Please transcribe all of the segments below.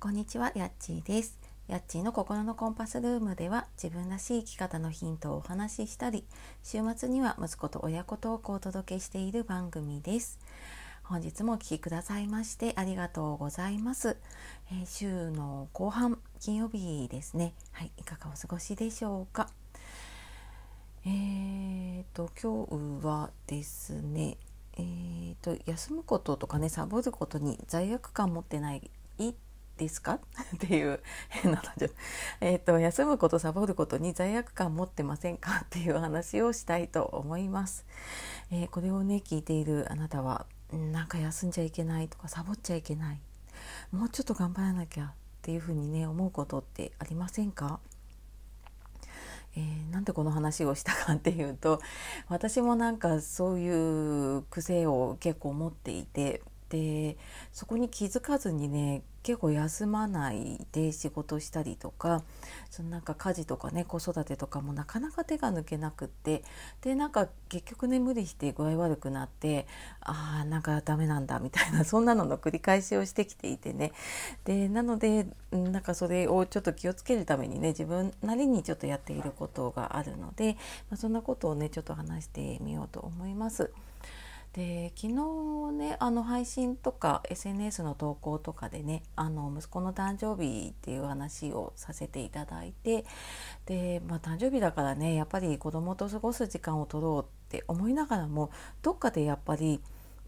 こんにちは、やっちーです。やっちーの心のコンパスルームでは自分らしい生き方のヒントをお話ししたり、週末には息子と親子トークをお届けしている番組です。本日もお聴きくださいましてありがとうございます。えー、週の後半、金曜日ですね。はい、いかがお過ごしでしょうか。えーと、今日はですね、えーと、休むこととかねサボることに罪悪感持ってないですか？っていう変な話。えっ、と休むことサボることに罪悪感持ってませんか？っていう話をしたいと思います、えー、これをね聞いているあなたはなんか休んじゃいけないとかサボっちゃいけない。もうちょっと頑張らなきゃっていうふうにね思うことってありませんか？えー、なんでこの話をしたかっていうと私もなんかそういう癖を結構持っていてでそこに気づかずにね結構休まないで仕事したりとかそのなんか家事とかね子育てとかもなかなか手が抜けなくってでなんか結局ね無理して具合悪くなってあーなんかダメなんだみたいなそんなのの繰り返しをしてきていてねでなのでなんかそれをちょっと気をつけるためにね自分なりにちょっとやっていることがあるので、まあ、そんなことをねちょっと話してみようと思います。で昨日ねあの配信とか SNS の投稿とかでねあの息子の誕生日っていう話をさせていただいてで、まあ、誕生日だからねやっぱり子供と過ごす時間を取ろうって思いながらもどっかでやっぱり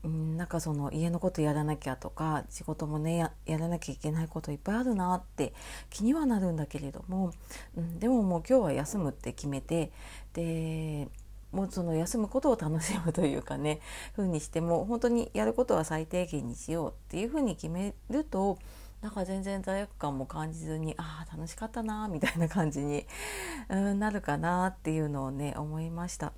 んなんかその家のことやらなきゃとか仕事もねやらなきゃいけないこといっぱいあるなって気にはなるんだけれども、うん、でももう今日は休むって決めてでもうその休むことを楽しむというかね 風にしても本当にやることは最低限にしようっていうふうに決めるとなんか全然罪悪感も感じずにああ楽しかったなみたいな感じに、なるかなっていうのをね思いました。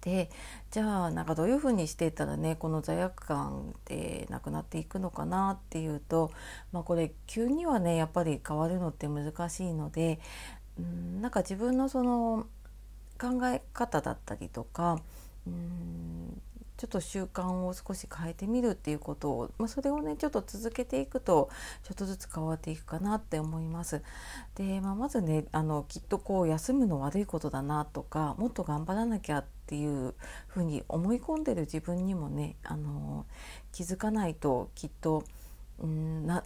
でじゃあなんかどういうふうにしていったらねこの罪悪感ってなくなっていくのかなっていうと、まあ、これ急にはねやっぱり変わるのって難しいので、うん、なんか自分のその考え方だったりとかうんちょっと習慣を少し変えてみるっていうことを、まあ、それをねちょっと続けていくとちょっとずつ変わっていくかなって思います。で、まあ、まずねあのきっとこう休むの悪いことだなとかもっと頑張らなきゃっていうふうに思い込んでる自分にもねあの気づかないときっとうんな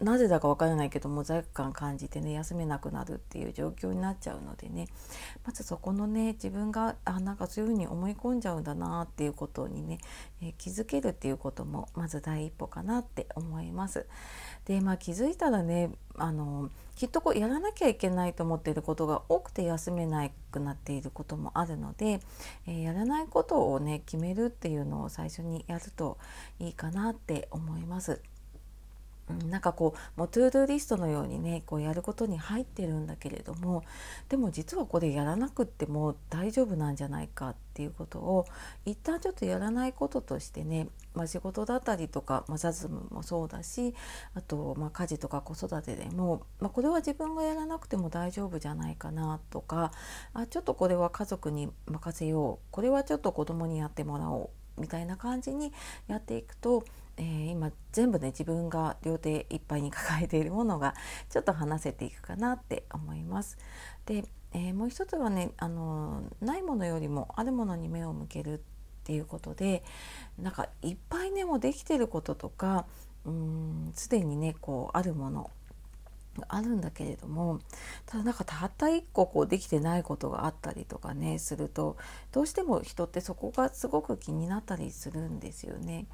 なぜだかわからないけども罪悪感感じてね休めなくなるっていう状況になっちゃうのでねまずそこのね自分があなんかそういうふうに思い込んじゃうんだなっていうことにね、えー、気づけるっていうこともまず第一歩かなって思います。でまあ気づいたらねあのきっとこうやらなきゃいけないと思っていることが多くて休めなくなっていることもあるので、えー、やらないことをね決めるっていうのを最初にやるといいかなって思います。なんかこうもうトゥードゥリストのようにねこうやることに入ってるんだけれどもでも実はこれやらなくっても大丈夫なんじゃないかっていうことを一旦ちょっとやらないこととしてね、まあ、仕事だったりとか、まあ、雑務もそうだしあと、ま、家事とか子育てでも、まあ、これは自分がやらなくても大丈夫じゃないかなとかあちょっとこれは家族に任せようこれはちょっと子供にやってもらおうみたいな感じにやっていくとえー、今全部ね自分が両手いっぱいに抱えているものがちょっと話せていくかなって思います。で、えー、もう一つはねあのないものよりもあるものに目を向けるっていうことでなんかいっぱいねもうできてることとかすでにねこうあるものあるんだけれどもただなんかたった一個こうできてないことがあったりとかねするとどうしても人ってそこがすごく気になったりするんですよね。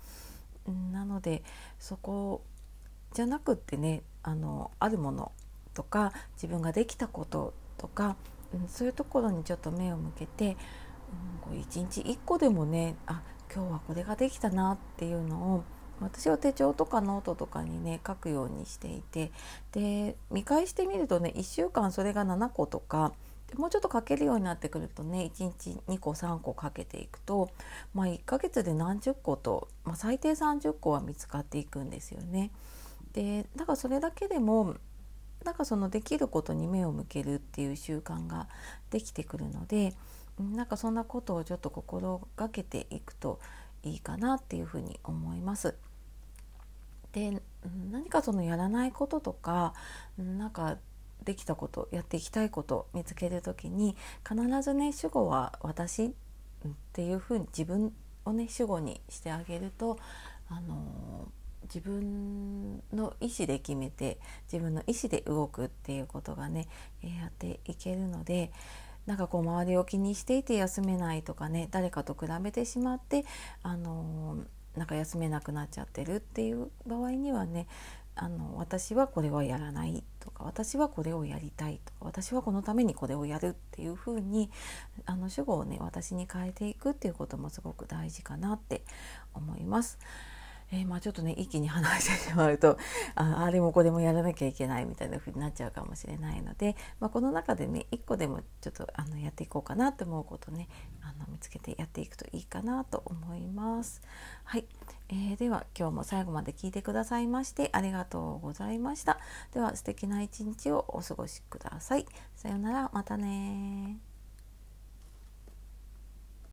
なのでそこじゃなくってねあのあるものとか自分ができたこととか、うん、そういうところにちょっと目を向けて、うん、一日一個でもねあ今日はこれができたなっていうのを私は手帳とかノートとかにね書くようにしていてで見返してみるとね1週間それが7個とかでもうちょっとかけるようになってくるとね1日2個3個かけていくと、まあ、1ヶ月で何十個と、まあ、最低30個は見つかっていくんですよね。でだからそれだけでもなんかそのできることに目を向けるっていう習慣ができてくるのでなんかそんなことをちょっと心がけていくといいかなっていうふうに思います。で何かそのやらないこととかなんかできたことやっていきたいこと見つける時に必ずね主語は私っていうふうに自分をね主語にしてあげるとあの自分の意思で決めて自分の意思で動くっていうことがね、えやっていけるのでなんかこう周りを気にしていて休めないとかね誰かと比べてしまってあのなんか休めなくなっちゃってるっていう場合にはねあの私はこれはやらないとか私はこれをやりたいとか私はこのためにこれをやるっていうふうにあの主語をね私に変えていくっていうこともすごく大事かなって思います。えー、まあちょっとね一気に話してしまうとあ あれもこれもやらなきゃいけないみたいな風になっちゃうかもしれないので、まあ、この中でね一個でもちょっとあのやっていこうかなと思うことねあの見つけてやっていくといいかなと思います。はい、えー、では今日も最後まで聞いてくださいましてありがとうございました。では素敵な一日をお過ごしください。さようならまたね